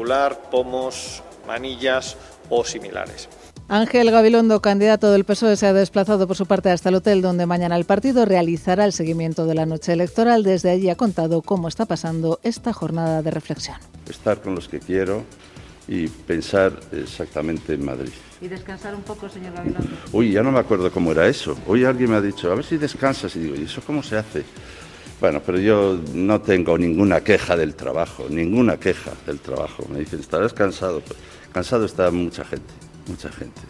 muscular, pomos, manillas o similares. Ángel Gabilondo, candidato del PSOE, se ha desplazado por su parte hasta el hotel donde mañana el partido realizará el seguimiento de la noche electoral. Desde allí ha contado cómo está pasando esta jornada de reflexión. Estar con los que quiero y pensar exactamente en Madrid. ¿Y descansar un poco, señor Gabilondo? Uy, ya no me acuerdo cómo era eso. Hoy alguien me ha dicho, a ver si descansas. Y digo, ¿y eso cómo se hace? Bueno, pero yo no tengo ninguna queja del trabajo, ninguna queja del trabajo. Me dicen, ¿estarás cansado? Pues, cansado está mucha gente mucha gente.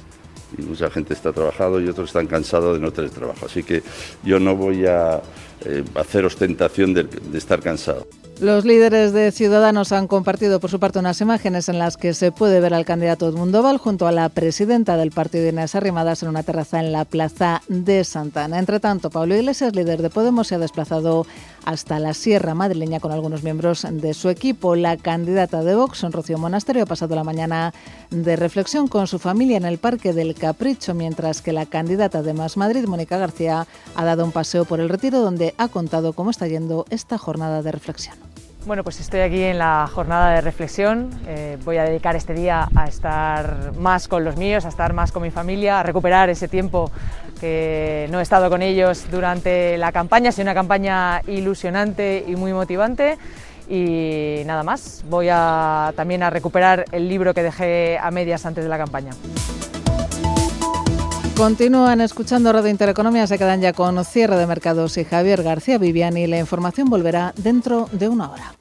Y mucha gente está trabajando y otros están cansados de no tener trabajo. Así que yo no voy a eh, hacer ostentación de estar cansado. Los líderes de Ciudadanos han compartido por su parte unas imágenes en las que se puede ver al candidato Edmundo Val junto a la presidenta del partido Inés Arrimadas en una terraza en la plaza de Santana. Entre tanto, Pablo Iglesias, líder de Podemos, se ha desplazado hasta la Sierra Madrileña con algunos miembros de su equipo. La candidata de Vox, Rocío Monasterio, ha pasado la mañana de reflexión con su familia en el Parque del Capricho, mientras que la candidata de Más Madrid, Mónica García, ha dado un paseo por el retiro donde ha contado cómo está yendo esta jornada de reflexión. Bueno, pues estoy aquí en la jornada de reflexión. Eh, voy a dedicar este día a estar más con los míos, a estar más con mi familia, a recuperar ese tiempo que no he estado con ellos durante la campaña. Ha sido una campaña ilusionante y muy motivante. Y nada más, voy a, también a recuperar el libro que dejé a medias antes de la campaña. Continúan escuchando Radio Intereconomía, se quedan ya con cierre de mercados y Javier García Viviani. La información volverá dentro de una hora.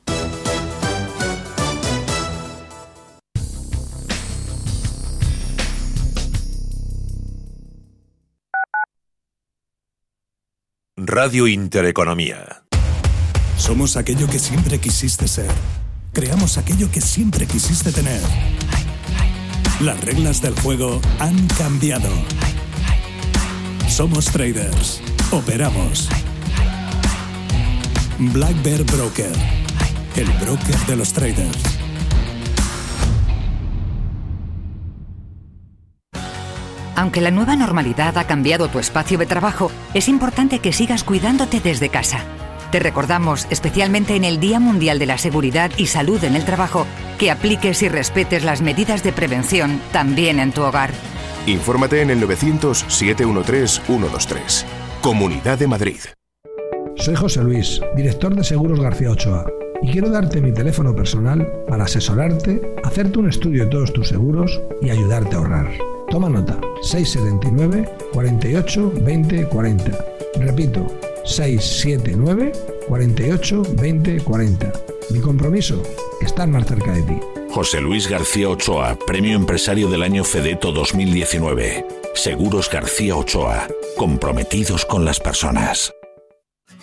Radio Intereconomía. Somos aquello que siempre quisiste ser. Creamos aquello que siempre quisiste tener. Las reglas del juego han cambiado. Somos traders. Operamos. Black Bear Broker. El broker de los traders. Aunque la nueva normalidad ha cambiado tu espacio de trabajo, es importante que sigas cuidándote desde casa. Te recordamos, especialmente en el Día Mundial de la Seguridad y Salud en el Trabajo, que apliques y respetes las medidas de prevención también en tu hogar. Infórmate en el 900-713-123. Comunidad de Madrid. Soy José Luis, director de Seguros García Ochoa, y quiero darte mi teléfono personal para asesorarte, hacerte un estudio de todos tus seguros y ayudarte a ahorrar. Toma nota, 679 48 20 40. Repito, 679 48 20 40. Mi compromiso, estar más cerca de ti. José Luis García Ochoa, Premio Empresario del Año Fedeto 2019. Seguros García Ochoa, comprometidos con las personas.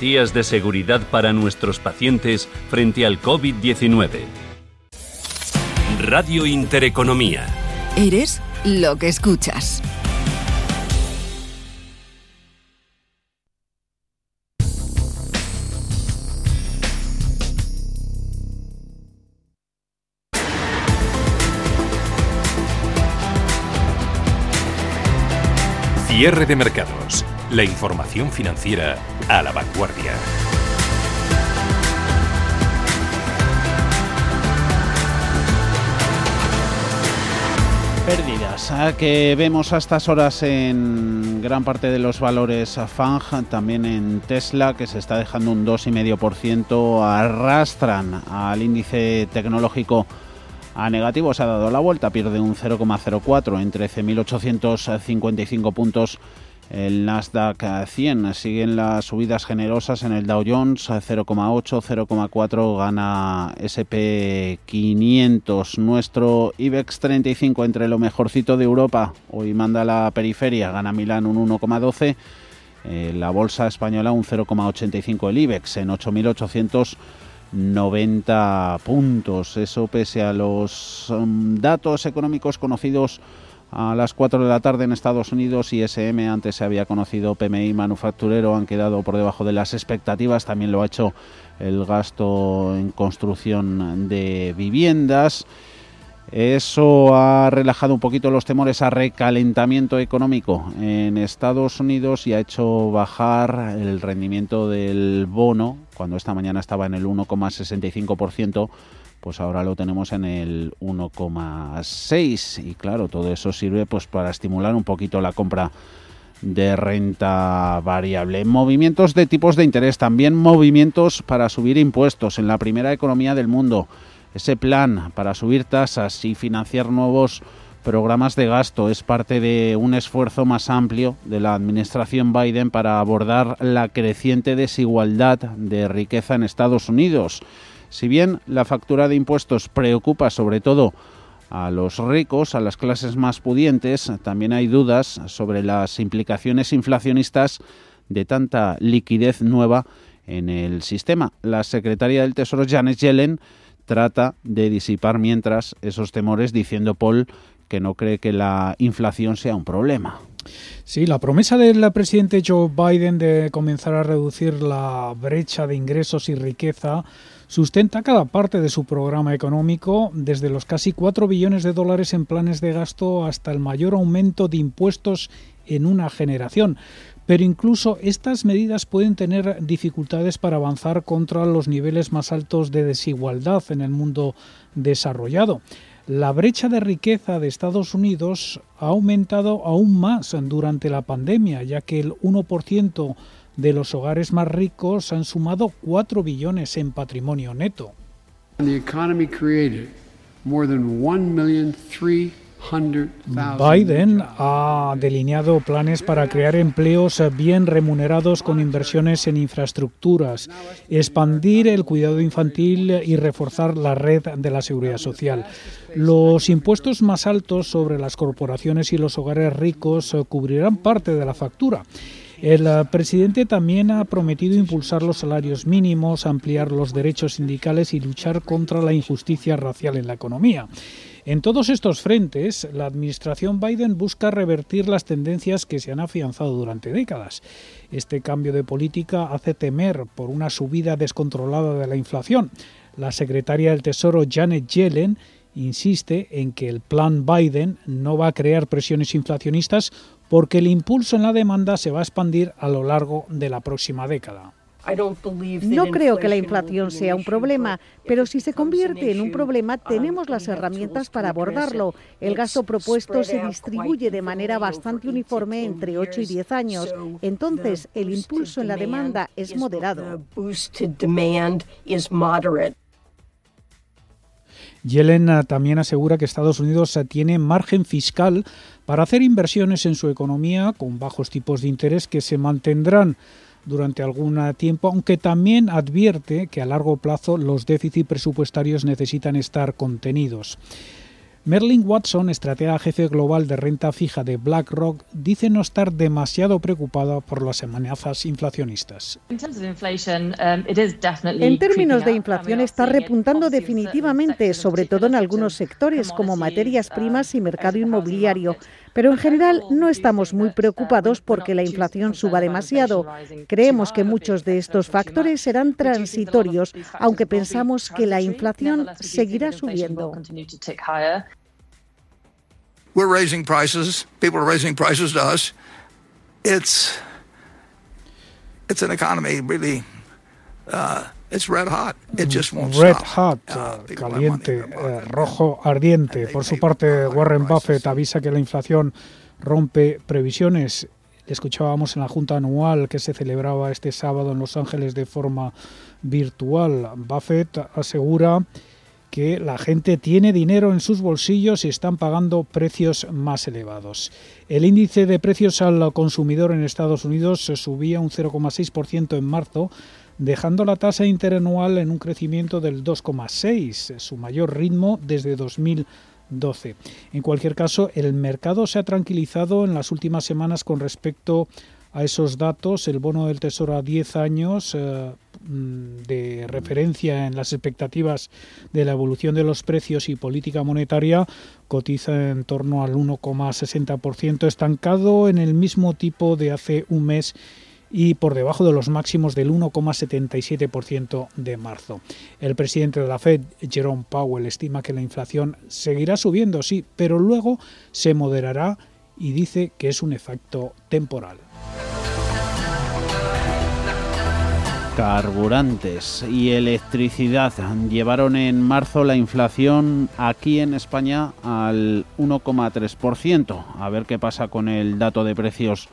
de seguridad para nuestros pacientes frente al COVID-19. Radio Intereconomía. Eres lo que escuchas. Cierre de mercados. La información financiera a la vanguardia. Pérdidas que vemos a estas horas en gran parte de los valores FANG, también en Tesla, que se está dejando un 2,5%, arrastran al índice tecnológico a negativo, se ha dado la vuelta, pierde un 0,04 en 13.855 puntos el Nasdaq 100 siguen las subidas generosas en el Dow Jones 0,8, 0,4 gana SP 500. Nuestro IBEX 35 entre lo mejorcito de Europa. Hoy manda la periferia, gana Milán un 1,12. Eh, la bolsa española un 0,85 el IBEX en 8.800. 90 puntos. Eso pese a los um, datos económicos conocidos a las 4 de la tarde en Estados Unidos y SM, antes se había conocido PMI manufacturero, han quedado por debajo de las expectativas, también lo ha hecho el gasto en construcción de viviendas. Eso ha relajado un poquito los temores a recalentamiento económico en Estados Unidos y ha hecho bajar el rendimiento del bono. Cuando esta mañana estaba en el 1,65%, pues ahora lo tenemos en el 1,6%. Y claro, todo eso sirve pues para estimular un poquito la compra de renta variable. Movimientos de tipos de interés, también movimientos para subir impuestos en la primera economía del mundo ese plan para subir tasas y financiar nuevos programas de gasto es parte de un esfuerzo más amplio de la administración Biden para abordar la creciente desigualdad de riqueza en Estados Unidos. Si bien la factura de impuestos preocupa sobre todo a los ricos, a las clases más pudientes, también hay dudas sobre las implicaciones inflacionistas de tanta liquidez nueva en el sistema. La secretaria del Tesoro Janet Yellen trata de disipar mientras esos temores, diciendo Paul que no cree que la inflación sea un problema. Sí, la promesa del presidente Joe Biden de comenzar a reducir la brecha de ingresos y riqueza sustenta cada parte de su programa económico, desde los casi 4 billones de dólares en planes de gasto hasta el mayor aumento de impuestos en una generación. Pero incluso estas medidas pueden tener dificultades para avanzar contra los niveles más altos de desigualdad en el mundo desarrollado. La brecha de riqueza de Estados Unidos ha aumentado aún más durante la pandemia, ya que el 1% de los hogares más ricos han sumado 4 billones en patrimonio neto. Biden ha delineado planes para crear empleos bien remunerados con inversiones en infraestructuras, expandir el cuidado infantil y reforzar la red de la seguridad social. Los impuestos más altos sobre las corporaciones y los hogares ricos cubrirán parte de la factura. El presidente también ha prometido impulsar los salarios mínimos, ampliar los derechos sindicales y luchar contra la injusticia racial en la economía. En todos estos frentes, la administración Biden busca revertir las tendencias que se han afianzado durante décadas. Este cambio de política hace temer por una subida descontrolada de la inflación. La secretaria del Tesoro Janet Yellen insiste en que el plan Biden no va a crear presiones inflacionistas porque el impulso en la demanda se va a expandir a lo largo de la próxima década. No creo que la inflación sea un problema, pero si se convierte en un problema, tenemos las herramientas para abordarlo. El gasto propuesto se distribuye de manera bastante uniforme entre 8 y 10 años. Entonces, el impulso en la demanda es moderado. Yellen también asegura que Estados Unidos tiene margen fiscal para hacer inversiones en su economía con bajos tipos de interés que se mantendrán durante algún tiempo, aunque también advierte que a largo plazo los déficits presupuestarios necesitan estar contenidos. Merlin Watson, estratega jefe global de renta fija de BlackRock, dice no estar demasiado preocupada por las amenazas inflacionistas. En términos de inflación está repuntando definitivamente, sobre todo en algunos sectores como materias primas y mercado inmobiliario. Pero en general no estamos muy preocupados porque la inflación suba demasiado. Creemos que muchos de estos factores serán transitorios, aunque pensamos que la inflación seguirá subiendo. We're raising prices. People are raising prices to us. It's it's an economy really uh, it's red hot. It just won't red hot, uh, caliente, uh, rojo ardiente. Por su parte, Warren Buffett avisa que la inflación rompe previsiones. Escuchábamos en la junta anual que se celebraba este sábado en Los Ángeles de forma virtual. Buffett asegura que la gente tiene dinero en sus bolsillos y están pagando precios más elevados. El índice de precios al consumidor en Estados Unidos subía un 0,6% en marzo dejando la tasa interanual en un crecimiento del 2,6, su mayor ritmo desde 2012. En cualquier caso, el mercado se ha tranquilizado en las últimas semanas con respecto a esos datos. El bono del Tesoro a 10 años, eh, de referencia en las expectativas de la evolución de los precios y política monetaria cotiza en torno al 1,60%, estancado en el mismo tipo de hace un mes y por debajo de los máximos del 1,77% de marzo. El presidente de la Fed, Jerome Powell, estima que la inflación seguirá subiendo, sí, pero luego se moderará y dice que es un efecto temporal. Carburantes y electricidad llevaron en marzo la inflación aquí en España al 1,3%. A ver qué pasa con el dato de precios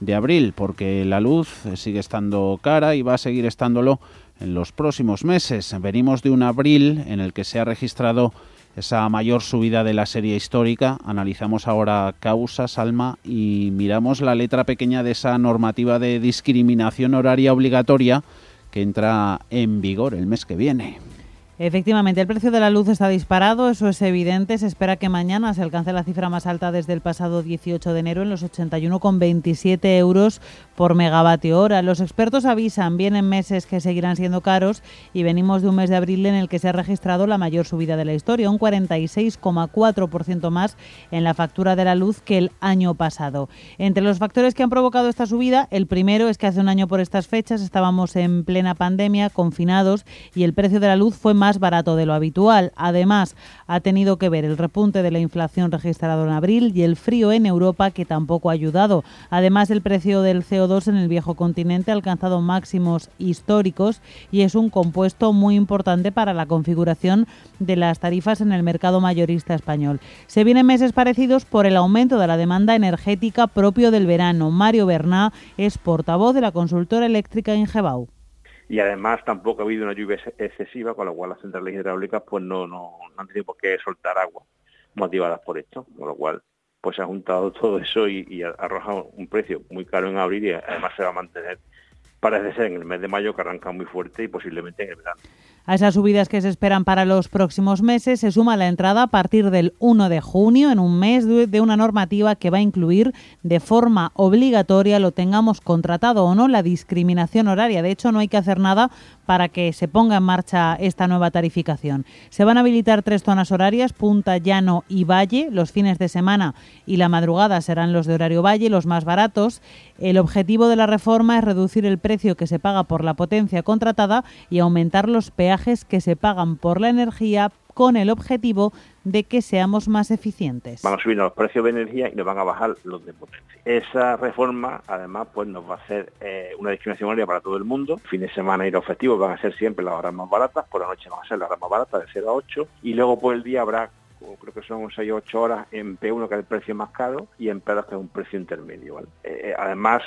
de abril, porque la luz sigue estando cara y va a seguir estándolo en los próximos meses. Venimos de un abril en el que se ha registrado esa mayor subida de la serie histórica. Analizamos ahora causas, alma, y miramos la letra pequeña de esa normativa de discriminación horaria obligatoria que entra en vigor el mes que viene. Efectivamente, el precio de la luz está disparado, eso es evidente. Se espera que mañana se alcance la cifra más alta desde el pasado 18 de enero en los 81,27 euros por megavatio hora. Los expertos avisan, vienen meses que seguirán siendo caros y venimos de un mes de abril en el que se ha registrado la mayor subida de la historia, un 46,4% más en la factura de la luz que el año pasado. Entre los factores que han provocado esta subida, el primero es que hace un año por estas fechas estábamos en plena pandemia, confinados, y el precio de la luz fue más barato de lo habitual. Además, ha tenido que ver el repunte de la inflación registrado en abril y el frío en Europa que tampoco ha ayudado. Además, el precio del CO2 en el viejo continente ha alcanzado máximos históricos y es un compuesto muy importante para la configuración de las tarifas en el mercado mayorista español. Se vienen meses parecidos por el aumento de la demanda energética propio del verano. Mario Berná es portavoz de la consultora eléctrica Ingebau y además tampoco ha habido una lluvia excesiva, con lo cual las centrales hidráulicas pues no, no, han tenido por qué soltar agua motivadas por esto, con lo cual pues se ha juntado todo eso y, y ha arrojado un precio muy caro en abril y además se va a mantener parece ser en el mes de mayo que arranca muy fuerte y posiblemente en el verano. A esas subidas que se esperan para los próximos meses se suma la entrada a partir del 1 de junio, en un mes, de una normativa que va a incluir de forma obligatoria, lo tengamos contratado o no, la discriminación horaria. De hecho, no hay que hacer nada para que se ponga en marcha esta nueva tarificación. Se van a habilitar tres zonas horarias, Punta, Llano y Valle. Los fines de semana y la madrugada serán los de horario Valle, los más baratos. El objetivo de la reforma es reducir el precio que se paga por la potencia contratada y aumentar los peajes que se pagan por la energía con el objetivo de que seamos más eficientes. Van a subir los precios de energía y nos van a bajar los de potencia. Esa reforma, además, pues nos va a hacer eh, una discriminación horaria para todo el mundo. Fin de semana y los festivos van a ser siempre las horas más baratas, por la noche van a ser las horas más baratas, de 0 a 8, y luego por el día habrá creo que son 6 o 8 horas en P1 que es el precio más caro y en P2 que es un precio intermedio. Eh, eh, además,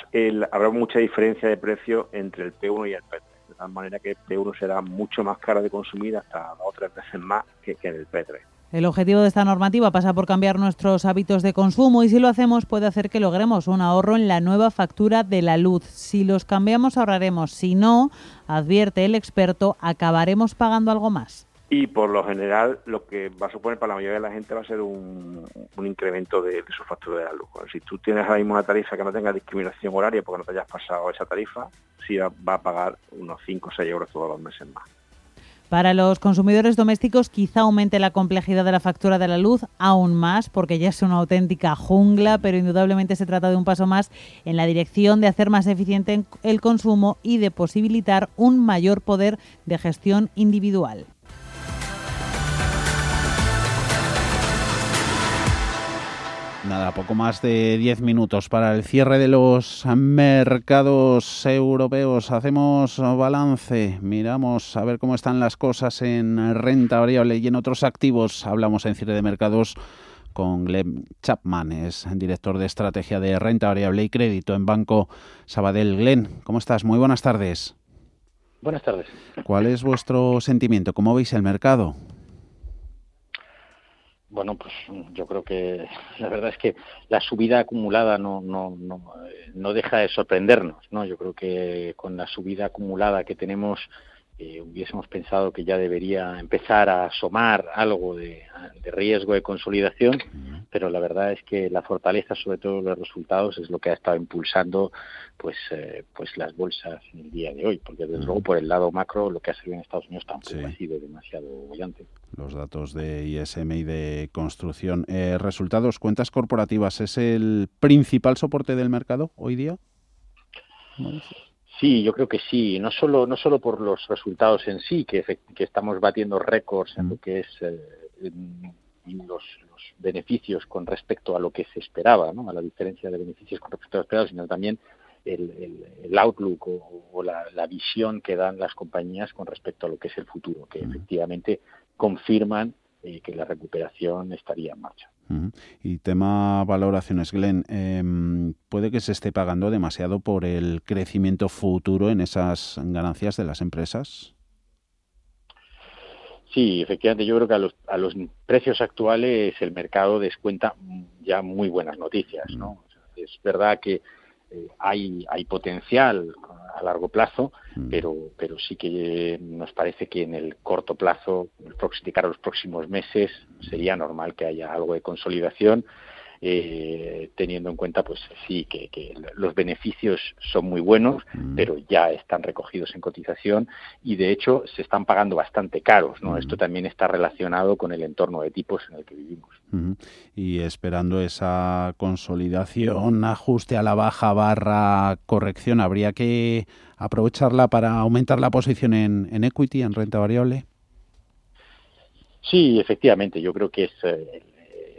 habrá mucha diferencia de precio entre el P1 y el P3 de tal manera que P1 será mucho más caro de consumir hasta dos o tres veces más que, que en el P3. El objetivo de esta normativa pasa por cambiar nuestros hábitos de consumo y si lo hacemos puede hacer que logremos un ahorro en la nueva factura de la luz. Si los cambiamos ahorraremos, si no, advierte el experto, acabaremos pagando algo más y por lo general lo que va a suponer para la mayoría de la gente va a ser un, incremento de, su factura de la luz. Si tú tienes ahora mismo una tarifa que no tenga discriminación horaria porque no te hayas pasado esa tarifa, sí va, a pagar unos 5 o 6 euros todos los meses más. Para los consumidores domésticos quizá aumente la complejidad de la factura de la luz aún más porque ya es una auténtica jungla, pero indudablemente se trata de un paso más en la dirección de hacer más eficiente el consumo y de posibilitar un mayor poder de gestión individual. Nada, poco más de 10 minutos para el cierre de los mercados europeos. Hacemos balance, miramos a ver cómo están las cosas en renta variable y en otros activos. Hablamos en cierre de mercados con Glenn Chapman, es director de estrategia de renta variable y crédito en Banco Sabadell. Glenn, ¿cómo estás? Muy buenas tardes. Buenas tardes. ¿Cuál es vuestro sentimiento? ¿Cómo veis el mercado? Bueno, pues yo creo que la verdad es que la subida acumulada no, no, no, no deja de sorprendernos, ¿no? Yo creo que con la subida acumulada que tenemos eh, hubiésemos pensado que ya debería empezar a asomar algo de, riesgo de consolidación, pero la verdad es que la fortaleza, sobre todo los resultados, es lo que ha estado impulsando pues eh, pues las bolsas en el día de hoy, porque desde luego por el lado macro lo que ha salido en Estados Unidos tampoco ha sido demasiado brillante. Los datos de ISM y de construcción. Eh, resultados, cuentas corporativas, ¿es el principal soporte del mercado hoy día? Sí, yo creo que sí, no solo no solo por los resultados en sí, que, que estamos batiendo récords en lo que es eh, los, beneficios con respecto a lo que se esperaba, ¿no? a la diferencia de beneficios con respecto a lo esperado, sino también el, outlook o, la, visión que dan las compañías con respecto a lo que es el futuro, que efectivamente confirman eh, que la recuperación estaría en marcha. Y tema valoraciones, Glenn, em, ¿puede que se esté pagando demasiado por el crecimiento futuro en esas ganancias de las empresas? Sí, efectivamente, yo creo que a los, a los precios actuales el mercado descuenta ya muy buenas noticias, ¿no? Es verdad que eh, hay, hay potencial a largo plazo, mm. pero, pero sí que nos parece que en el corto plazo, de cara a los próximos meses, sería normal que haya algo de consolidación eh, teniendo en cuenta, pues sí, que, los beneficios son muy buenos, mm. pero ya están recogidos en cotización y de hecho se están pagando bastante caros, ¿no? Mm. Esto también está relacionado con el entorno de tipos en el que vivimos. Y esperando esa consolidación, ajuste a la baja barra corrección, ¿habría que aprovecharla para aumentar la posición en, en equity, en renta variable? Sí, efectivamente, yo creo que es eh,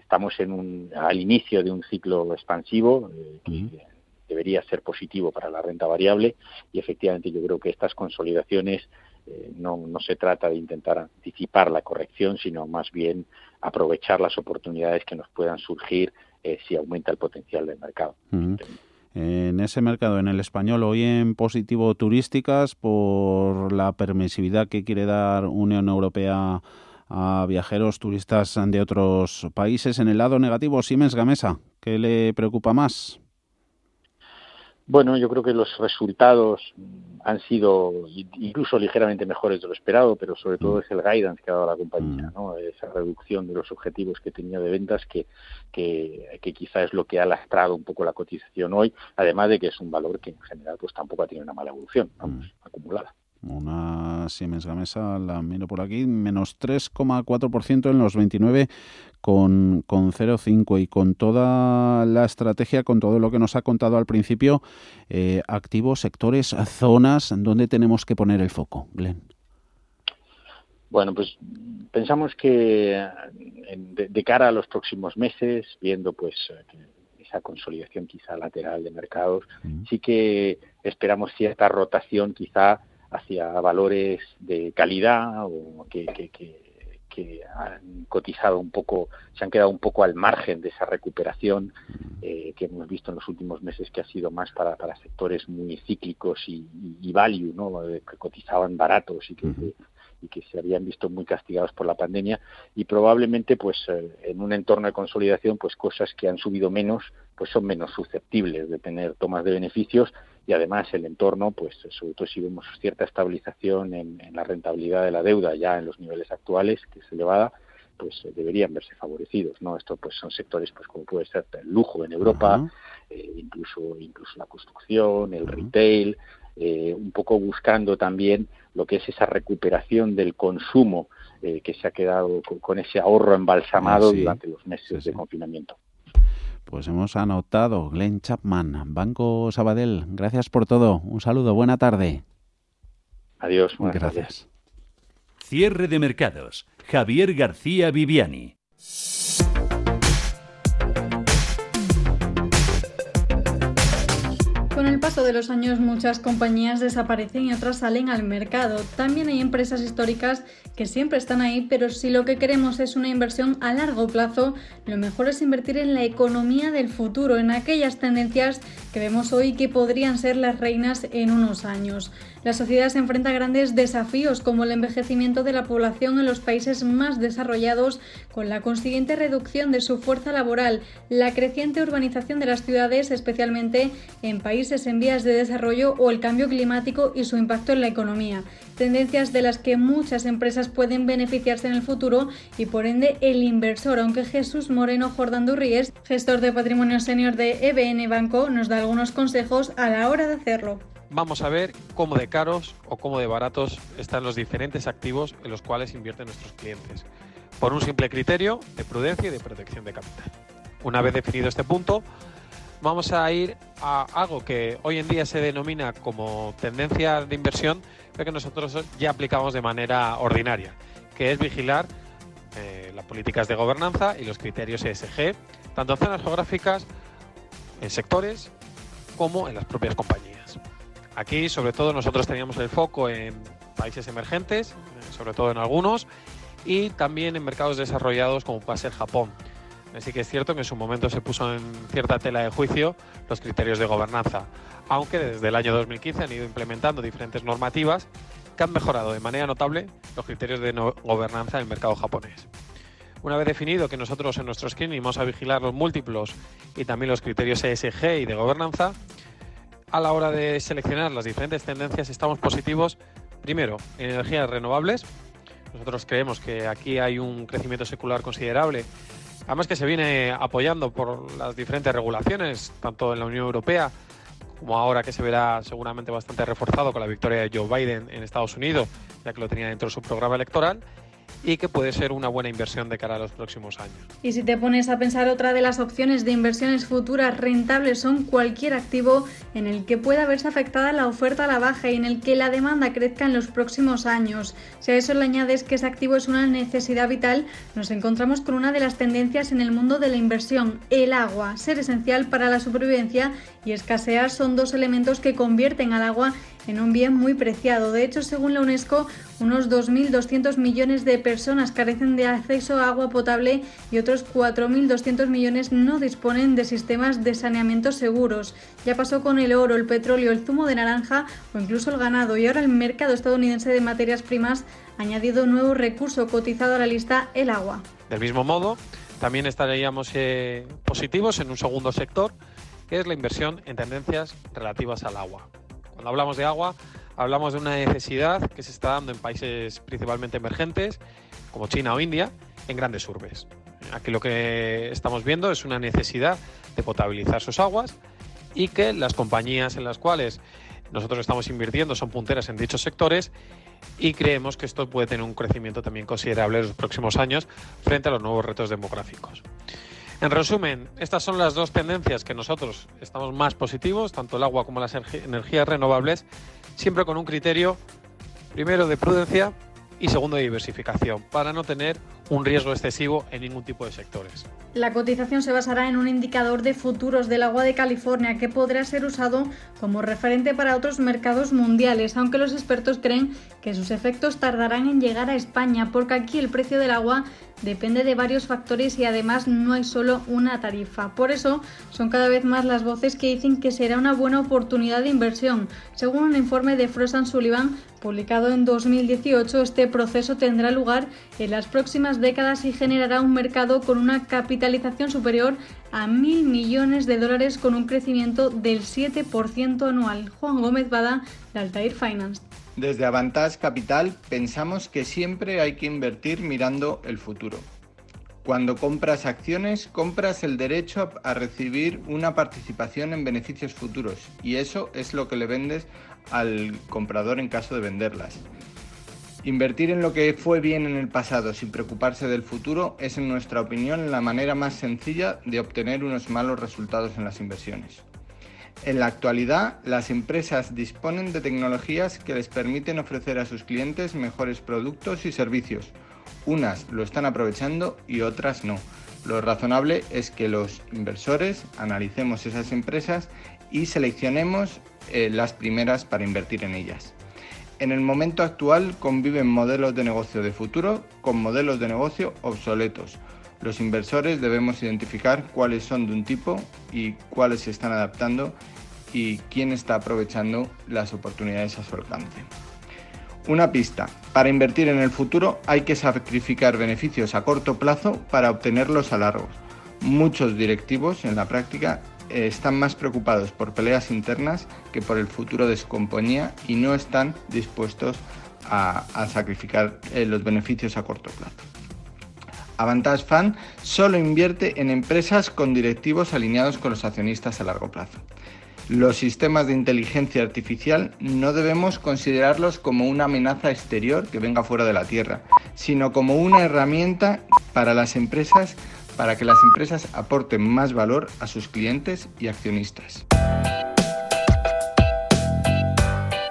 estamos en un, al inicio de un ciclo expansivo eh, que debería ser positivo para la renta variable y efectivamente yo creo que estas consolidaciones eh, no, no se trata de intentar anticipar la corrección, sino más bien aprovechar las oportunidades que nos puedan surgir eh, si aumenta el potencial del mercado. En ese mercado, en el español, hoy en positivo turísticas por la permisividad que quiere dar Unión Europea a viajeros turistas de otros países. En el lado negativo, Siemens Gamesa, ¿qué le preocupa más? Bueno, yo creo que los resultados han sido incluso ligeramente mejores de lo esperado, pero sobre todo mm. es el guidance que ha dado la compañía, mm. ¿no? esa reducción de los objetivos que tenía de ventas que, que, que, quizá es lo que ha lastrado un poco la cotización hoy, además de que es un valor que en general pues tampoco ha tenido una mala evolución vamos, mm. acumulada. Una Siemens Gamesa, la miro por aquí, menos 3,4% en los 29 con, con 0,5 y con toda la estrategia, con todo lo que nos ha contado al principio, eh, activos, sectores, zonas, ¿dónde tenemos que poner el foco, Glenn? Bueno, pues pensamos que de, cara a los próximos meses, viendo pues esa consolidación quizá lateral de mercados, sí que esperamos cierta rotación quizá hacia valores de calidad o que, que, han cotizado un poco, se han quedado un poco al margen de esa recuperación eh, que hemos visto en los últimos meses, que ha sido más para, para sectores muy cíclicos y, y, value, ¿no? Eh, que cotizaban baratos y que, y que se habían visto muy castigados por la pandemia y probablemente pues eh, en un entorno de consolidación pues cosas que han subido menos pues son menos susceptibles de tener tomas de beneficios y además el entorno, pues sobre todo si vemos cierta estabilización en, la rentabilidad de la deuda ya en los niveles actuales, que es elevada, pues eh, deberían verse favorecidos, ¿no? Esto pues son sectores pues como puede ser el lujo en Europa, eh, incluso incluso la construcción, el retail, eh, un poco buscando también lo que es esa recuperación del consumo que se ha quedado con, ese ahorro embalsamado durante los meses de confinamiento. Pues hemos anotado Glenn Chapman, Banco Sabadell. Gracias por todo. Un saludo, buena tarde. Adiós. Gracias. Cierre de mercados. Javier García Viviani. Paso de los años muchas compañías desaparecen y otras salen al mercado. También hay empresas históricas que siempre están ahí, pero si lo que queremos es una inversión a largo plazo, lo mejor es invertir en la economía del futuro, en aquellas tendencias que vemos hoy que podrían ser las reinas en unos años. La sociedad se enfrenta a grandes desafíos como el envejecimiento de la población en los países más desarrollados, con la consiguiente reducción de su fuerza laboral, la creciente urbanización de las ciudades, especialmente en países en vías de desarrollo o el cambio climático y su impacto en la economía. Tendencias de las que muchas empresas pueden beneficiarse en el futuro y por ende el inversor, aunque Jesús Moreno Jordán Durríes, gestor de patrimonio senior de EBN Banco, nos da algunos consejos a la hora de hacerlo vamos a ver cómo de caros o cómo de baratos están los diferentes activos en los cuales invierten nuestros clientes, por un simple criterio de prudencia y de protección de capital. Una vez definido este punto, vamos a ir a algo que hoy en día se denomina como tendencia de inversión, pero que nosotros ya aplicamos de manera ordinaria, que es vigilar eh, las políticas de gobernanza y los criterios ESG, tanto en zonas geográficas, en sectores, como en las propias compañías. Aquí, sobre todo, nosotros teníamos el foco en países emergentes, eh, sobre todo en algunos, y también en mercados desarrollados como puede ser Japón. Así que es cierto que en su momento se puso en cierta tela de juicio los criterios de gobernanza, aunque desde el año 2015 han ido implementando diferentes normativas que han mejorado de manera notable los criterios de gobernanza del mercado japonés. Una vez definido que nosotros en nuestro screening vamos a vigilar los múltiplos y también los criterios ESG y de gobernanza, a la hora de seleccionar las diferentes tendencias estamos positivos, primero, en energías renovables. Nosotros creemos que aquí hay un crecimiento secular considerable, además que se viene apoyando por las diferentes regulaciones, tanto en la Unión Europea como ahora que se verá seguramente bastante reforzado con la victoria de Joe Biden en Estados Unidos, ya que lo tenía dentro de su programa electoral y que puede ser una buena inversión de cara a los próximos años. Y si te pones a pensar otra de las opciones de inversiones futuras rentables son cualquier activo en el que pueda verse afectada la oferta a la baja y en el que la demanda crezca en los próximos años. Si a eso le añades que ese activo es una necesidad vital, nos encontramos con una de las tendencias en el mundo de la inversión, el agua. Ser esencial para la supervivencia y escasear son dos elementos que convierten al agua en un bien muy preciado. De hecho, según la UNESCO, unos 2.200 millones de personas carecen de acceso a agua potable y otros 4.200 millones no disponen de sistemas de saneamiento seguros. Ya pasó con el oro, el petróleo, el zumo de naranja o incluso el ganado y ahora el mercado estadounidense de materias primas ha añadido un nuevo recurso cotizado a la lista, el agua. Del mismo modo, también estaríamos eh, positivos en un segundo sector, que es la inversión en tendencias relativas al agua. Cuando hablamos de agua, hablamos de una necesidad que se está dando en países principalmente emergentes, como China o India, en grandes urbes. Aquí lo que estamos viendo es una necesidad de potabilizar sus aguas y que las compañías en las cuales nosotros estamos invirtiendo son punteras en dichos sectores y creemos que esto puede tener un crecimiento también considerable en los próximos años frente a los nuevos retos demográficos. En resumen, estas son las dos tendencias que nosotros estamos más positivos, tanto el agua como las energías renovables, siempre con un criterio, primero, de prudencia y segundo, de diversificación, para no tener un riesgo excesivo en ningún tipo de sectores. La cotización se basará en un indicador de futuros del agua de California que podrá ser usado como referente para otros mercados mundiales, aunque los expertos creen que sus efectos tardarán en llegar a España, porque aquí el precio del agua depende de varios factores y además no hay solo una tarifa. Por eso son cada vez más las voces que dicen que será una buena oportunidad de inversión. Según un informe de Frost Sullivan publicado en 2018, este proceso tendrá lugar en las próximas décadas y generará un mercado con una capitalización superior a mil millones de dólares con un crecimiento del 7% anual. Juan Gómez Bada, de Altair Finance. Desde Avantage Capital pensamos que siempre hay que invertir mirando el futuro. Cuando compras acciones, compras el derecho a recibir una participación en beneficios futuros y eso es lo que le vendes al comprador en caso de venderlas. Invertir en lo que fue bien en el pasado sin preocuparse del futuro es en nuestra opinión la manera más sencilla de obtener unos malos resultados en las inversiones. En la actualidad, las empresas disponen de tecnologías que les permiten ofrecer a sus clientes mejores productos y servicios. Unas lo están aprovechando y otras no. Lo razonable es que los inversores analicemos esas empresas y seleccionemos eh, las primeras para invertir en ellas. En el momento actual conviven modelos de negocio de futuro con modelos de negocio obsoletos. Los inversores debemos identificar cuáles son de un tipo y cuáles se están adaptando y quién está aprovechando las oportunidades a su. Una pista. Para invertir en el futuro hay que sacrificar beneficios a corto plazo para obtenerlos a largo. Muchos directivos en la práctica eh, están más preocupados por peleas internas que por el futuro de su compañía y no están dispuestos a, sacrificar eh, los beneficios a corto plazo. Avantage Fund solo invierte en empresas con directivos alineados con los accionistas a largo plazo. Los sistemas de inteligencia artificial no debemos considerarlos como una amenaza exterior que venga fuera de la Tierra, sino como una herramienta para las empresas para que las empresas aporten más valor a sus clientes y accionistas.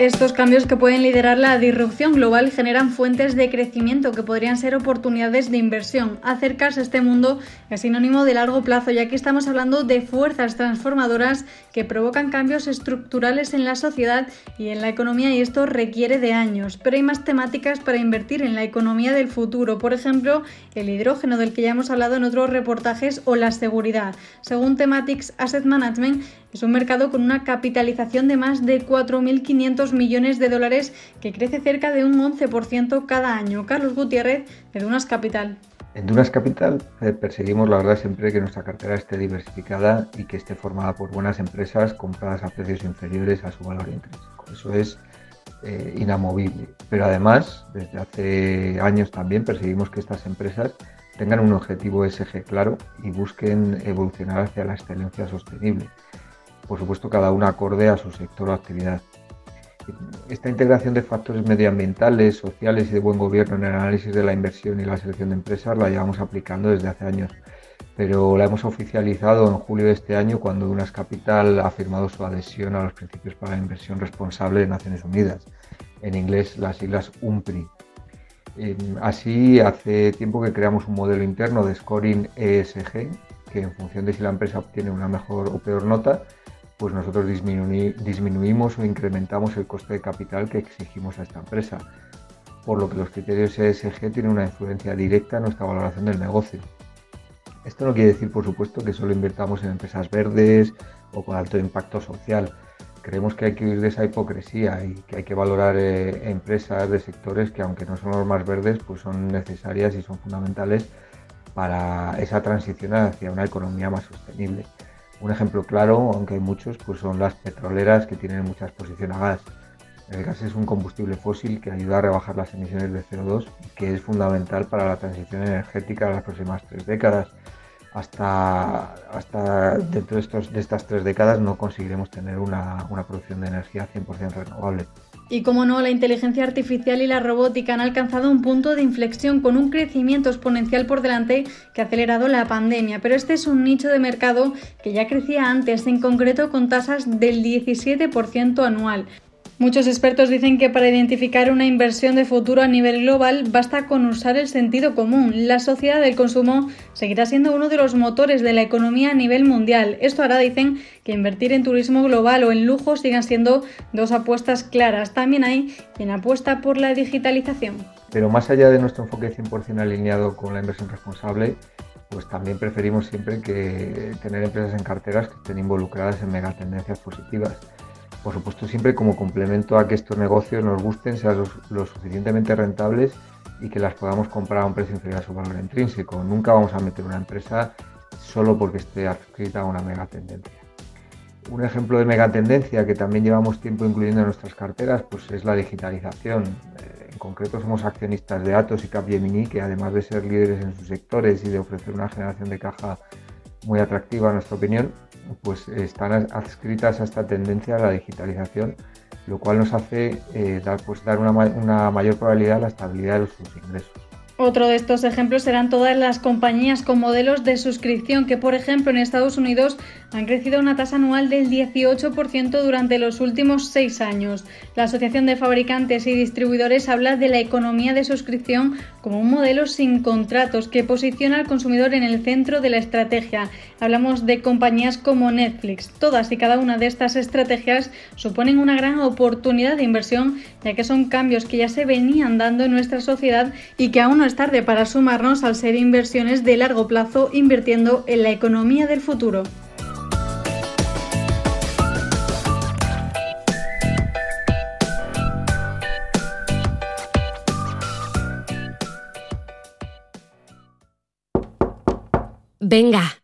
Estos cambios que pueden liderar la disrupción global generan fuentes de crecimiento que podrían ser oportunidades de inversión. Acercarse a este mundo es sinónimo de largo plazo, ya que estamos hablando de fuerzas transformadoras que provocan cambios estructurales en la sociedad y en la economía y esto requiere de años. Pero hay más temáticas para invertir en la economía del futuro, por ejemplo, el hidrógeno del que ya hemos hablado en otros reportajes o la seguridad. Según Thematics Asset Management, es un mercado con una capitalización de más de 4.500 millones de dólares que crece cerca de un 11% cada año. Carlos Gutiérrez, de Dunas Capital. En Dunas Capital eh, perseguimos, la verdad, siempre que nuestra cartera esté diversificada y que esté formada por buenas empresas compradas a precios inferiores a su valor intrínseco. Eso es eh, inamovible. Pero además, desde hace años también perseguimos que estas empresas tengan un objetivo SG claro y busquen evolucionar hacia la excelencia sostenible por supuesto cada una acorde a su sector o actividad. Esta integración de factores medioambientales, sociales y de buen gobierno en el análisis de la inversión y la selección de empresas la llevamos aplicando desde hace años, pero la hemos oficializado en julio de este año cuando Dunas Capital ha firmado su adhesión a los principios para la inversión responsable de Naciones Unidas, en inglés las siglas UMPRI. Así, hace tiempo que creamos un modelo interno de scoring ESG, que en función de si la empresa obtiene una mejor o peor nota, pues nosotros disminuimos o incrementamos el coste de capital que exigimos a esta empresa, por lo que los criterios ESG tienen una influencia directa en nuestra valoración del negocio. Esto no quiere decir, por supuesto, que solo invertamos en empresas verdes o con alto impacto social. Creemos que hay que huir de esa hipocresía y que hay que valorar eh, empresas de sectores que, aunque no son los más verdes, pues son necesarias y son fundamentales para esa transición hacia una economía más sostenible. Un ejemplo claro, aunque hay muchos, pues son las petroleras que tienen mucha exposición a gas. El gas es un combustible fósil que ayuda a rebajar las emisiones de CO2 y que es fundamental para la transición energética de las próximas tres décadas. Hasta, hasta dentro de, estos, de estas tres décadas no conseguiremos tener una, una producción de energía 100% renovable. Y como no, la inteligencia artificial y la robótica han alcanzado un punto de inflexión con un crecimiento exponencial por delante que ha acelerado la pandemia. Pero este es un nicho de mercado que ya crecía antes, en concreto con tasas del 17% anual. Muchos expertos dicen que para identificar una inversión de futuro a nivel global basta con usar el sentido común. La sociedad del consumo seguirá siendo uno de los motores de la economía a nivel mundial. Esto hará, dicen, que invertir en turismo global o en lujo sigan siendo dos apuestas claras. También hay quien apuesta por la digitalización. Pero más allá de nuestro enfoque 100% alineado con la inversión responsable, pues también preferimos siempre que tener empresas en carteras que estén involucradas en megatendencias positivas por supuesto siempre como complemento a que estos negocios nos gusten, sean lo, suficientemente rentables y que las podamos comprar a un precio inferior a su valor intrínseco. Nunca vamos a meter una empresa solo porque esté adscrita a una megatendencia. Un ejemplo de megatendencia que también llevamos tiempo incluyendo en nuestras carteras pues es la digitalización. Eh, en concreto somos accionistas de Atos y Capgemini que además de ser líderes en sus sectores y de ofrecer una generación de caja muy atractiva en nuestra opinión, pues están adscritas a esta tendencia a la digitalización, lo cual nos hace eh, dar, pues, dar una, una mayor probabilidad a la estabilidad de sus ingresos. Otro de estos ejemplos serán todas las compañías con modelos de suscripción que, por ejemplo, en Estados Unidos han crecido a una tasa anual del 18% durante los últimos seis años. La Asociación de Fabricantes y Distribuidores habla de la economía de suscripción como un modelo sin contratos que posiciona al consumidor en el centro de la estrategia. Hablamos de compañías como Netflix. Todas y cada una de estas estrategias suponen una gran oportunidad de inversión, ya que son cambios que ya se venían dando en nuestra sociedad y que aún es tarde para sumarnos al ser inversiones de largo plazo invirtiendo en la economía del futuro. Venga,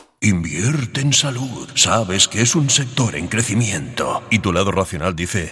invierte en salud, sabes que es un sector en crecimiento, y tu lado racional dice,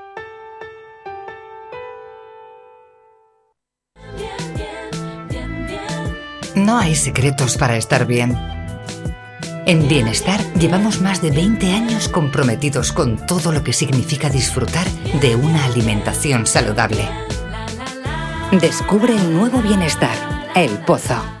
No hay secretos para estar bien. En Bienestar llevamos más de 20 años comprometidos con todo lo que significa disfrutar de una alimentación saludable. Descubre el nuevo Bienestar, El Pozo.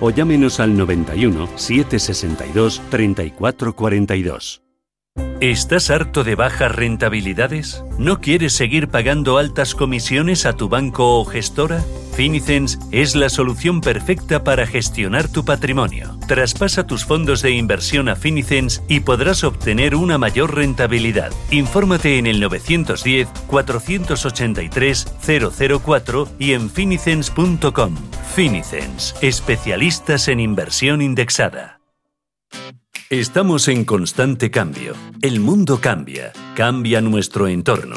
o llámenos al 91 762 3442. ¿Estás harto de bajas rentabilidades? ¿No quieres seguir pagando altas comisiones a tu banco o gestora? Finicens es la solución perfecta para gestionar tu patrimonio. Traspasa tus fondos de inversión a Finicens y podrás obtener una mayor rentabilidad. Infórmate en el 910-483-004 y en finicens.com. Finicens, especialistas en inversión indexada. Estamos en constante cambio. El mundo cambia, cambia nuestro entorno,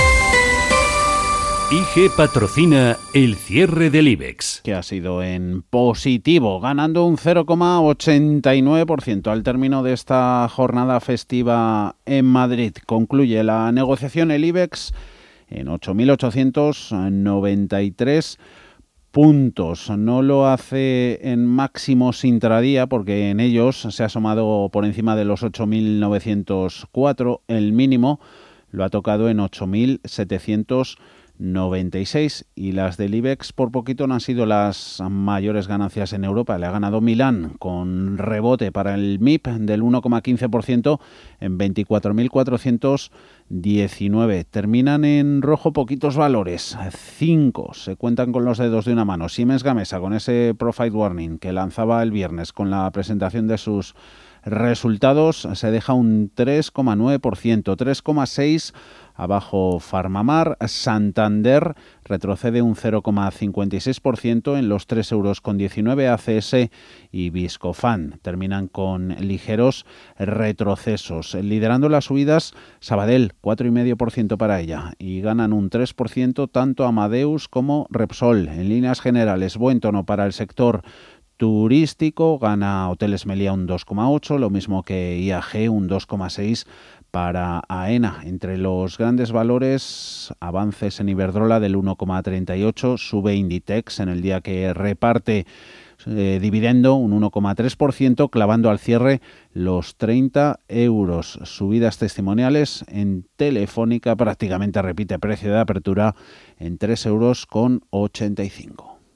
IG patrocina el cierre del IBEX. Que ha sido en positivo, ganando un 0,89% al término de esta jornada festiva en Madrid. Concluye la negociación el IBEX en 8.893 puntos. No lo hace en máximos intradía porque en ellos se ha asomado por encima de los 8.904. El mínimo lo ha tocado en 8.700 96 y las del IBEX por poquito no han sido las mayores ganancias en Europa. Le ha ganado Milán con rebote para el MIP del 1,15% en 24.419. Terminan en rojo poquitos valores, 5. Se cuentan con los dedos de una mano. Siemens Gamesa con ese Profit Warning que lanzaba el viernes con la presentación de sus resultados se deja un 3,9%, 3,6% Abajo Farmamar, Santander retrocede un 0,56% en los 3 euros con 19 ACS y Viscofan terminan con ligeros retrocesos. Liderando las subidas, Sabadell 4,5% para ella y ganan un 3% tanto Amadeus como Repsol. En líneas generales, buen tono para el sector turístico, gana Hoteles Meliá un 2,8, lo mismo que IAG un 2,6 para AENA. Entre los grandes valores, avances en Iberdrola del 1,38, sube Inditex en el día que reparte eh, dividendo un 1,3%, clavando al cierre los 30 euros. Subidas testimoniales en Telefónica prácticamente repite precio de apertura en 3 euros con 85.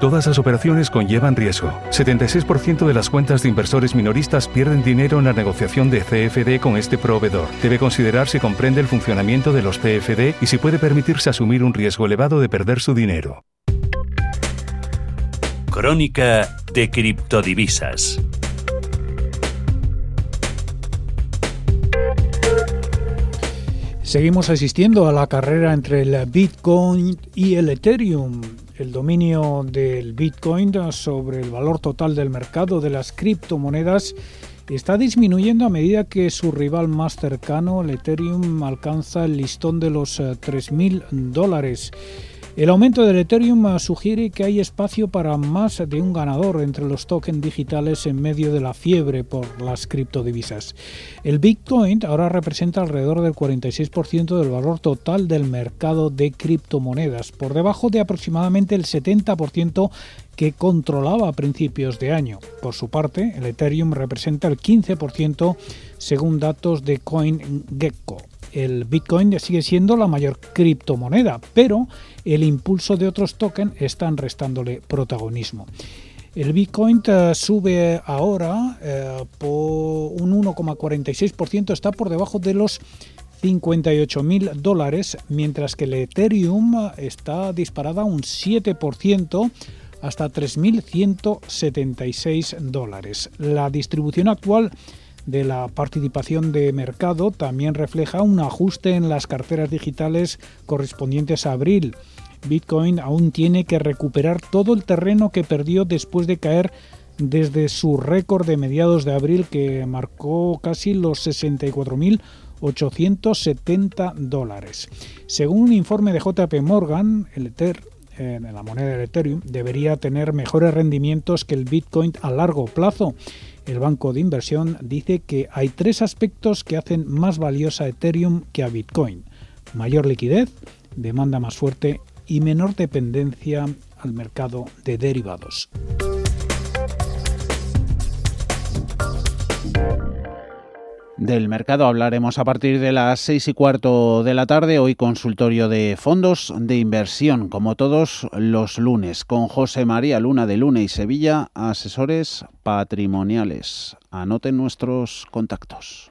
Todas las operaciones conllevan riesgo. 76% de las cuentas de inversores minoristas pierden dinero en la negociación de CFD con este proveedor. Debe considerar si comprende el funcionamiento de los CFD y si puede permitirse asumir un riesgo elevado de perder su dinero. Crónica de criptodivisas. Seguimos asistiendo a la carrera entre el Bitcoin y el Ethereum. El dominio del Bitcoin sobre el valor total del mercado de las criptomonedas está disminuyendo a medida que su rival más cercano, el Ethereum, alcanza el listón de los 3.000 eh, dólares. El aumento del Ethereum sugiere que hay espacio para más de un ganador entre los tokens digitales en medio de la fiebre por las criptodivisas. El Bitcoin ahora representa alrededor del 46% del valor total del mercado de criptomonedas, por debajo de aproximadamente el 70% que controlaba a principios de año. Por su parte, el Ethereum representa el 15% según datos de CoinGecko el Bitcoin sigue siendo la mayor criptomoneda, pero el impulso de otros tokens están restándole protagonismo. El Bitcoin eh, sube ahora eh, por un 1,46%, está por debajo de los 58 mil dólares, mientras que el Ethereum está disparada un 7% hasta 3.176 dólares. La distribución actual de la participación de mercado también refleja un ajuste en las carteras digitales correspondientes a abril. Bitcoin aún tiene que recuperar todo el terreno que perdió después de caer desde su récord de mediados de abril que marcó casi los 64.870 dólares. Según un informe de JP Morgan, el Ether en la moneda de Ethereum debería tener mejores rendimientos que el Bitcoin a largo plazo el banco de inversión dice que hay tres aspectos que hacen más valiosa Ethereum que a Bitcoin. Mayor liquidez, demanda más fuerte y menor dependencia al mercado de derivados. Del mercado hablaremos a partir de las seis y cuarto de la tarde. Hoy consultorio de fondos de inversión, como todos los lunes, con José María Luna de Luna y Sevilla, asesores patrimoniales. Anoten nuestros contactos.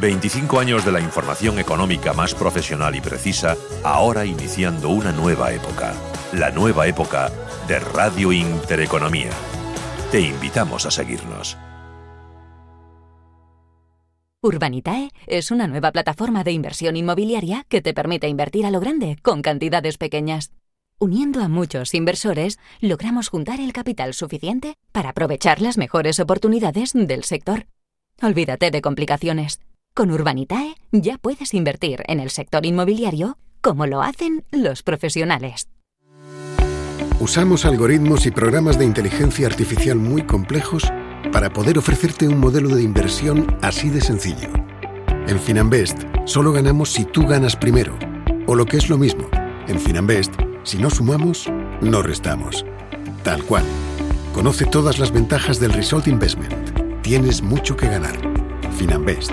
25 años de la información económica más profesional y precisa, ahora iniciando una nueva época. La nueva época de Radio Intereconomía. Te invitamos a seguirnos. Urbanitae es una nueva plataforma de inversión inmobiliaria que te permite invertir a lo grande con cantidades pequeñas. Uniendo a muchos inversores, logramos juntar el capital suficiente para aprovechar las mejores oportunidades del sector. Olvídate de complicaciones. Con Urbanitae ya puedes invertir en el sector inmobiliario como lo hacen los profesionales. Usamos algoritmos y programas de inteligencia artificial muy complejos para poder ofrecerte un modelo de inversión así de sencillo. En Finanbest solo ganamos si tú ganas primero. O lo que es lo mismo, en Finanbest, si no sumamos, no restamos. Tal cual. Conoce todas las ventajas del Result Investment. Tienes mucho que ganar. Finanbest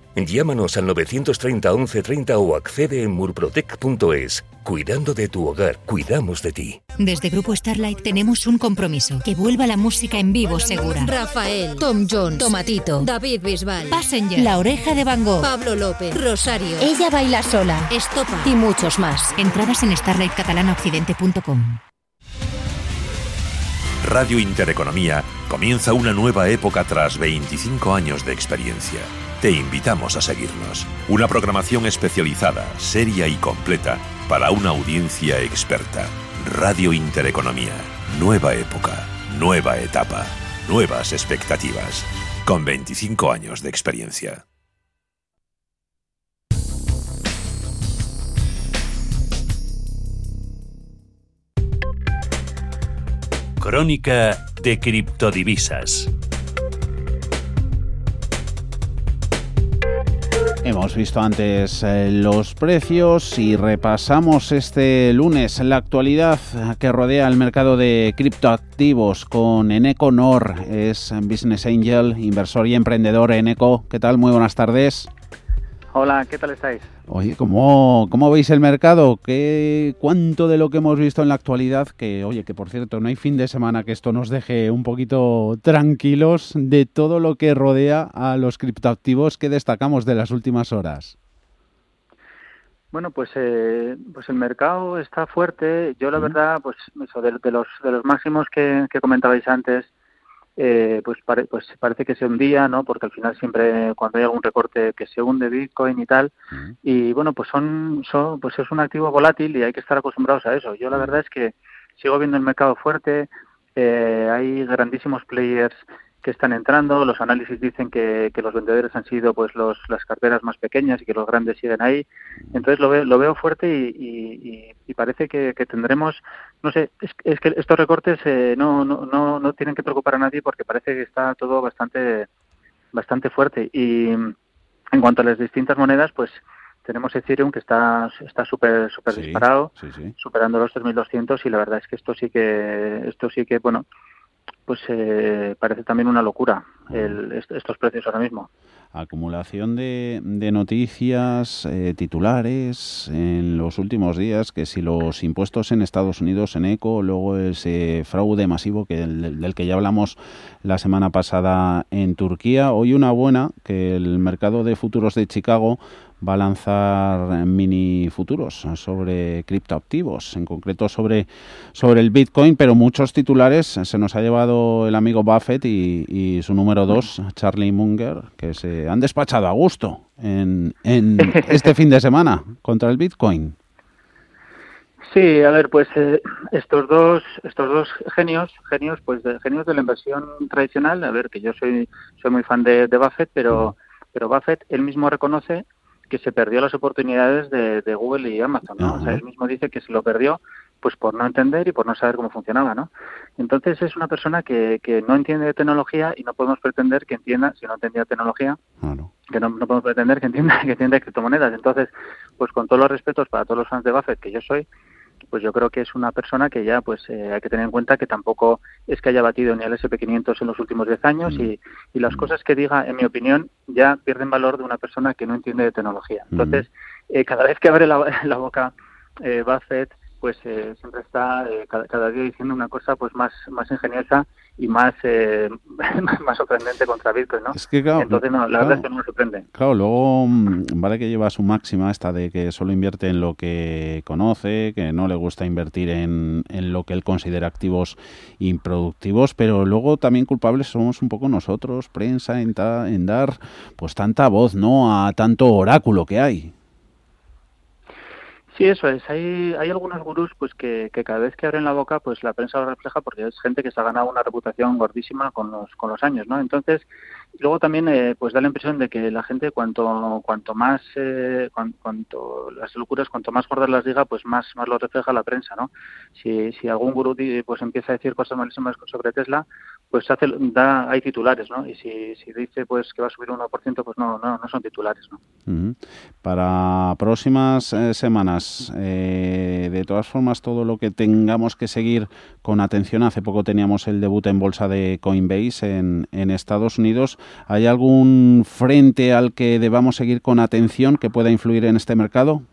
Llámanos al 930 1130 o accede en murprotec.es. Cuidando de tu hogar, cuidamos de ti. Desde Grupo Starlight tenemos un compromiso, que vuelva la música en vivo segura. Rafael, Tom Jones, Tomatito, David Bisbal, Passenger, La Oreja de Van Gogh, Pablo López, Rosario, Ella Baila Sola, Estopa y muchos más. Entradas en starlightcatalanaoccidente.com. Radio Intereconomía comienza una nueva época tras 25 años de experiencia te invitamos a seguirnos. Una programación especializada, seria y completa para una audiencia experta. Radio Intereconomía. Nueva época, nueva etapa, nuevas expectativas. Con 25 años de experiencia. Crónica de criptodivisas. Hemos visto antes eh, los precios y repasamos este lunes la actualidad que rodea el mercado de criptoactivos con Eneco Nor. Es Business Angel, inversor y emprendedor Eneco. ¿Qué tal? Muy buenas tardes. Hola, ¿qué tal estáis? Oye, ¿cómo, cómo veis el mercado? ¿Qué, ¿Cuánto de lo que hemos visto en la actualidad, que oye, que por cierto, no hay fin de semana que esto nos deje un poquito tranquilos de todo lo que rodea a los criptoactivos que destacamos de las últimas horas? Bueno, pues eh, pues el mercado está fuerte. Yo la verdad, pues eso, de, los de los máximos que, que comentabais antes, eh, pues, pues parece que se hundía, ¿no? Porque al final siempre cuando hay algún recorte que se hunde Bitcoin y tal, y bueno, pues son, son, pues es un activo volátil y hay que estar acostumbrados a eso. Yo la verdad es que sigo viendo el mercado fuerte, eh, hay grandísimos players que están entrando. Los análisis dicen que, que los vendedores han sido pues los, las carteras más pequeñas y que los grandes siguen ahí. Entonces lo veo, lo veo fuerte y, y, parece que, que, tendremos, no sé, es, es que estos recortes eh, no, no, no, no tienen que preocupar a nadie porque parece que está todo bastante, bastante fuerte. Y en cuanto a las distintas monedas, pues tenemos Ethereum que está está súper súper disparado, superando los 3.200 y la verdad es que esto sí que esto sí que bueno pues eh, parece también una locura el, estos precios ahora mismo. Acumulación de, de noticias eh, titulares en los últimos días, que si los impuestos en Estados Unidos en ECO, luego ese fraude masivo que del que ya hablamos la semana pasada en Turquía, hoy una buena, que el mercado de futuros de Chicago va a lanzar mini futuros sobre criptoactivos, en concreto sobre, sobre el Bitcoin, pero muchos titulares se nos ha llevado el amigo Buffett y, su número dos, Charlie Munger, que se han despachado a gusto en, en este fin de semana contra el Bitcoin. Sí, a ver, pues eh, estos dos estos dos genios, genios pues de, genios de la inversión tradicional, a ver, que yo soy soy muy fan de, de Buffett, pero pero Buffett él mismo reconoce que se perdió las oportunidades de, Google y Amazon, ¿no? O sea, él mismo dice que se lo perdió pues por no entender y por no saber cómo funcionaba, ¿no? Entonces es una persona que, que no entiende de tecnología y no podemos pretender que entienda, si no entendía tecnología, que no, no, podemos pretender que entienda que entienda criptomonedas. Entonces, pues con todos los respetos para todos los fans de Buffett, que yo soy, pues yo creo que es una persona que ya pues eh, hay que tener en cuenta que tampoco es que haya batido ni el SP500 en los últimos 10 años y, y, las cosas que diga, en mi opinión, ya pierden valor de una persona que no entiende de tecnología. Entonces, eh, cada vez que abre la, la boca eh, Buffett, pues eh, siempre está eh, cada, cada, día diciendo una cosa pues más más ingeniosa y más eh, más sorprendente contra Bitcoin, ¿no? Es que, claro, Entonces, no, la claro, verdad es que no me sorprende. Claro, luego mm, vale que lleva su máxima esta de que solo invierte en lo que conoce, que no le gusta invertir en, en lo que él considera activos improductivos, pero luego también culpables somos un poco nosotros, prensa, en, ta, en dar pues tanta voz, ¿no? A tanto oráculo que hay. Sí, eso es. Hay, hay algunos gurús pues que, que, cada vez que abren la boca, pues la prensa lo refleja porque es gente que se ha ganado una reputación gordísima con los, con los años, ¿no? Entonces, luego también eh, pues da la impresión de que la gente cuanto cuanto más eh, cuanto, cuanto, las locuras cuanto más gordas las diga, pues más más lo refleja la prensa, ¿no? Si, si algún gurú pues empieza a decir cosas malísimas sobre Tesla, pues hace da hay titulares, ¿no? Y si, si dice pues que va a subir un 1%, pues no no no son titulares, ¿no? Para próximas eh, semanas, eh, de todas formas, todo lo que tengamos que seguir con atención. Hace poco teníamos el debut en bolsa de Coinbase en, en Estados Unidos. ¿Hay algún frente al que debamos seguir con atención que pueda influir en este mercado?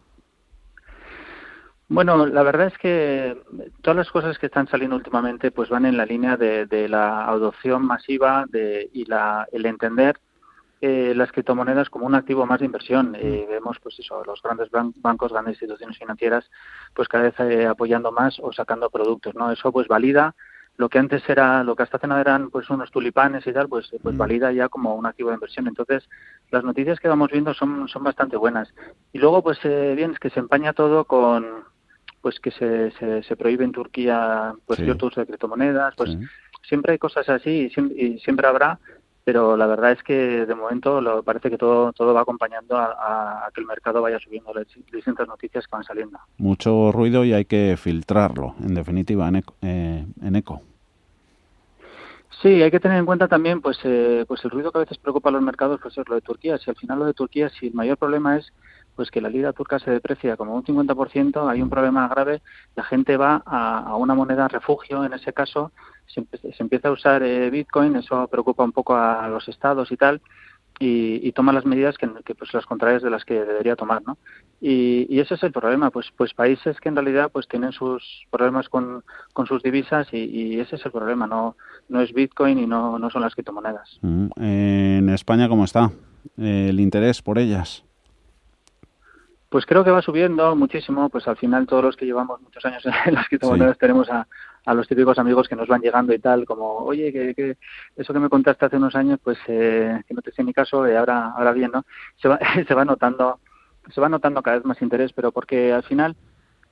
Bueno, la verdad es que todas las cosas que están saliendo últimamente pues van en la línea de, de la adopción masiva de, y la, el entender eh, las criptomonedas como un activo más de inversión. Eh, vemos pues eso, los grandes ban bancos, grandes instituciones financieras, pues cada vez eh, apoyando más o sacando productos, ¿no? Eso pues valida lo que antes era, lo que hasta hace nada eran pues unos tulipanes y tal, pues, pues Mm. valida ya como un activo de inversión. Entonces, las noticias que vamos viendo son, son bastante buenas. Y luego, pues eh, bien, es que se empaña todo con pues que se, se, se prohíbe en Turquía pues Sí. cierto uso de criptomonedas, pues Sí. siempre hay cosas así y siempre, y siempre habrá, pero la verdad es que de momento lo, parece que todo, todo va acompañando a que el mercado vaya subiendo las distintas noticias que van saliendo. Mucho ruido y hay que filtrarlo, en definitiva, en eco. eh, en eco. Sí, hay que tener en cuenta también pues eh, pues el ruido que a veces preocupa a los mercados, pues es lo de Turquía. Si al final lo de Turquía, si el mayor problema es pues que la lira turca se deprecia como un 50%, hay un problema grave, la gente va a, una moneda refugio, en ese caso se, se empieza a usar eh, Bitcoin, eso preocupa un poco a los estados y tal, y, toma las medidas que, pues las contrarias de las que debería tomar, ¿no? Y, ese es el problema, pues pues países que en realidad pues tienen sus problemas con, con sus divisas y, ese es el problema, no no es Bitcoin y no, no son las criptomonedas. Mm, En España, ¿cómo está el interés por ellas? Pues creo que va subiendo muchísimo, pues al final todos los que llevamos muchos años en las criptomonedas tenemos a, a los típicos amigos que nos van llegando y tal, como, oye, que, que eso que me contaste hace unos años, pues eh, que no te hice ni caso, y ahora, ahora bien, ¿no? Se va, se va notando, se va notando cada vez más interés, pero porque al final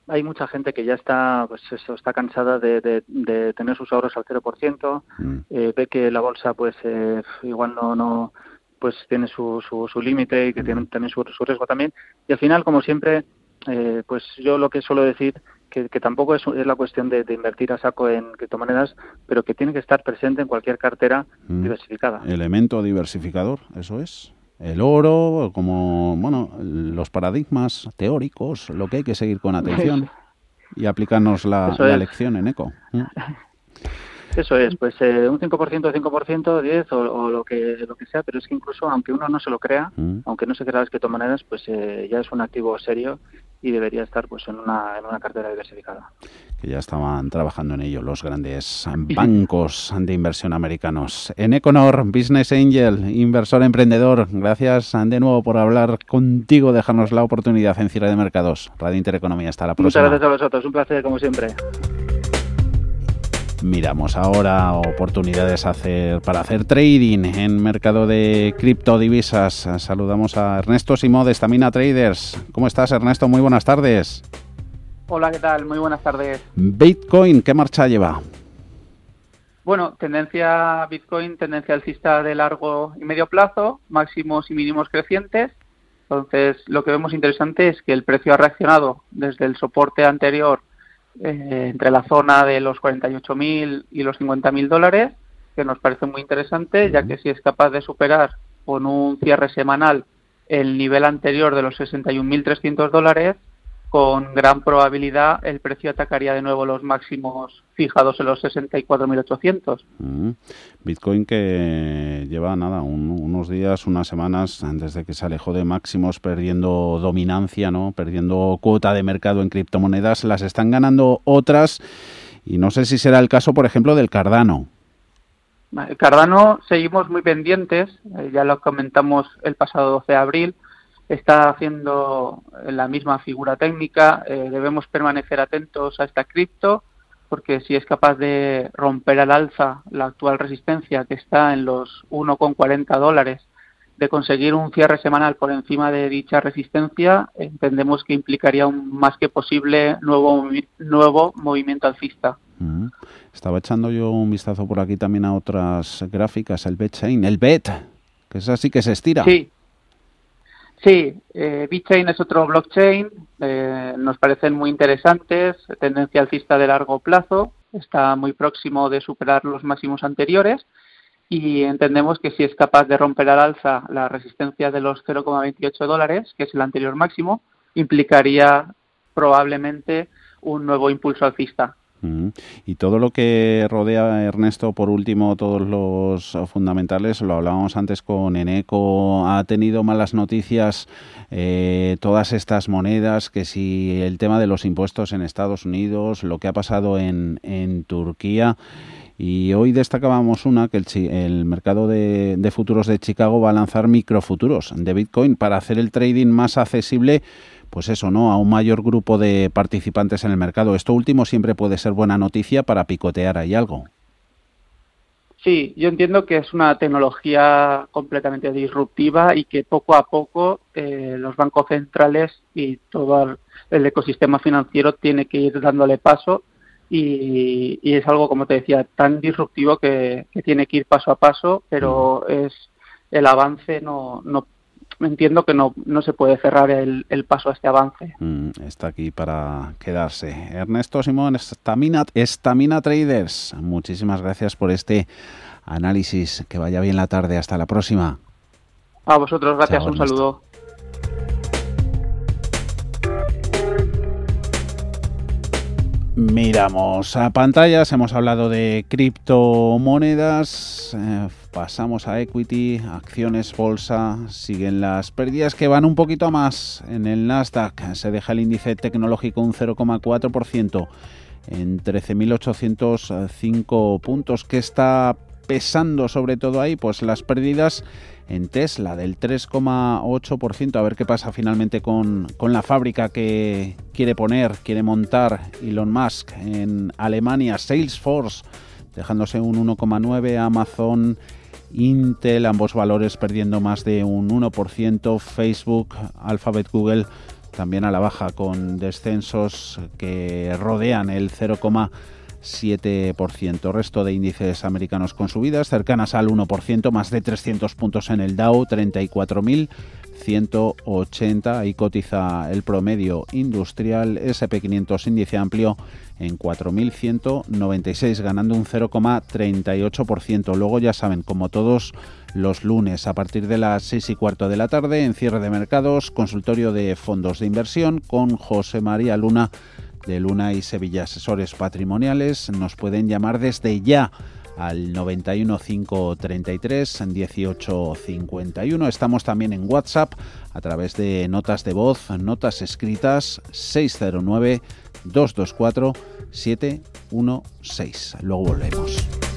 hay mucha gente que ya está, pues eso, está cansada de, de, de tener sus ahorros al 0%, eh, ve que la bolsa, pues eh, igual no, no, pues tiene su, su, su límite y que tiene también su, su riesgo también. Y al final, como siempre, eh, pues yo lo que suelo decir que, que tampoco es, es la cuestión de, de, invertir a saco en criptomonedas, pero que tiene que estar presente en cualquier cartera Mm. diversificada. Elemento diversificador, eso es. El oro, como, bueno, los paradigmas teóricos, lo que hay que seguir con atención y aplicarnos la, la lección en eco. Mm. Eso es, pues eh, un 5%, 5%, 10 o, o lo que lo que sea, pero es que incluso aunque uno no se lo crea, Mm. aunque no se crea las criptomonedas, pues eh, ya es un activo serio y debería estar pues en una, en una cartera diversificada. que ya estaban trabajando en ello los grandes bancos de inversión americanos. En Econor, Business Angel, inversor emprendedor, gracias de nuevo por hablar contigo, dejarnos la oportunidad en cierre de mercados. Radio Intereconomía, hasta la Muchas próxima. gracias a vosotros, un placer como siempre. Miramos ahora oportunidades hacer, para hacer trading en mercado de criptodivisas. Saludamos a Ernesto Simó de Stamina Traders. ¿Cómo estás, Ernesto? Muy buenas tardes. Hola, ¿qué tal? Muy buenas tardes. Bitcoin, ¿qué marcha lleva? Bueno, tendencia Bitcoin, tendencia alcista de largo y medio plazo, máximos y mínimos crecientes. Entonces, lo que vemos interesante es que el precio ha reaccionado desde el soporte anterior eh, entre la zona de los 48.000 y los 50.000 dólares, que nos parece muy interesante, ya que si es capaz de superar con un cierre semanal el nivel anterior de los 61.300 dólares, con gran probabilidad el precio atacaría de nuevo los máximos fijados en los 64.800. Mm. Bitcoin que lleva nada, un- unos días, unas semanas desde que se alejó de máximos perdiendo dominancia, ¿no? Perdiendo cuota de mercado en criptomonedas, las están ganando otras y no sé si será el caso, por ejemplo, del Cardano. Vale, Cardano seguimos muy pendientes, eh, ya lo comentamos el pasado 12 de abril, está haciendo la misma figura técnica, eh, debemos permanecer atentos a esta cripto porque si es capaz de romper al alza la actual resistencia que está en los 1,40 dólares, de conseguir un cierre semanal por encima de dicha resistencia, entendemos que implicaría un más que posible nuevo, nuevo movimiento alcista. Mm. Estaba echando yo un vistazo por aquí también a otras gráficas, el BetChain, el BET, que es así que se estira. Sí, sí, eh, es otro blockchain, eh, nos parecen muy interesantes, tendencia alcista de largo plazo, está muy próximo de superar los máximos anteriores y entendemos que si es capaz de romper al alza la resistencia de los 0,28 dólares, que es el anterior máximo, implicaría probablemente un nuevo impulso alcista. Y todo lo que rodea Ernesto, por último, todos los fundamentales, lo hablábamos antes con Eneco, ha tenido malas noticias eh, todas estas monedas, que si el tema de los impuestos en Estados Unidos, lo que ha pasado en Turquía. Y hoy destacábamos una, que el, mercado de, de futuros de Chicago va a lanzar microfuturos de Bitcoin para hacer el trading más accesible pues eso, ¿no? A un mayor grupo de participantes en el mercado. Esto último siempre puede ser buena noticia para picotear ahí algo. Sí, yo entiendo que es una tecnología completamente disruptiva y que poco a poco eh, los bancos centrales y todo el ecosistema financiero tiene que ir dándole paso y, es algo, como te decía, tan disruptivo que, tiene que ir paso a paso, pero es el avance no, no entiendo que no, no se puede cerrar el, paso a este avance. Mm, está aquí para quedarse. Ernesto Simón, Estamina, Estamina Traders, muchísimas gracias por este análisis. Que vaya bien la tarde. Hasta la próxima. A vosotros, gracias. un saludo. Miramos a pantallas, hemos hablado de criptomonedas, eh, pasamos a equity, acciones, bolsa, siguen las pérdidas que van un poquito más en el Nasdaq, se deja el índice tecnológico un 0,4% en 13.805 puntos, que está pesando sobre todo ahí, pues las pérdidas en Tesla del 3,8%. A ver qué pasa finalmente con, la fábrica que quiere poner, quiere montar Elon Musk en Alemania, Salesforce, dejándose un 1,9%, Amazon. Intel, ambos valores perdiendo más de un 1%, Facebook, Alphabet, Google también a la baja con descensos que rodean el 0,5%. 7%. Resto de índices americanos con subidas cercanas al 1%, más de 300 puntos en el Dow, 34.180. Ahí cotiza el promedio industrial SP500 índice amplio en 4.196, ganando un 0,38%. Luego ya saben, como todos los lunes a partir de las 6 y cuarto de la tarde, en cierre de mercados, consultorio de fondos de inversión con José María Luna de Luna y Sevilla Asesores Patrimoniales. Nos pueden llamar desde ya al 91 533 18 51. Estamos también en WhatsApp a través de notas de voz, notas escritas 609 224 716. Luego volvemos.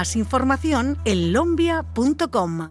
Más información en lombia.com.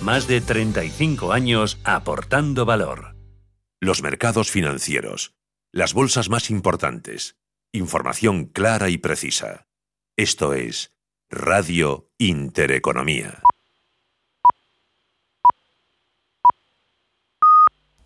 más de 35 años aportando valor. Los mercados financieros. Las bolsas más importantes. Información clara y precisa. Esto es Radio Intereconomía.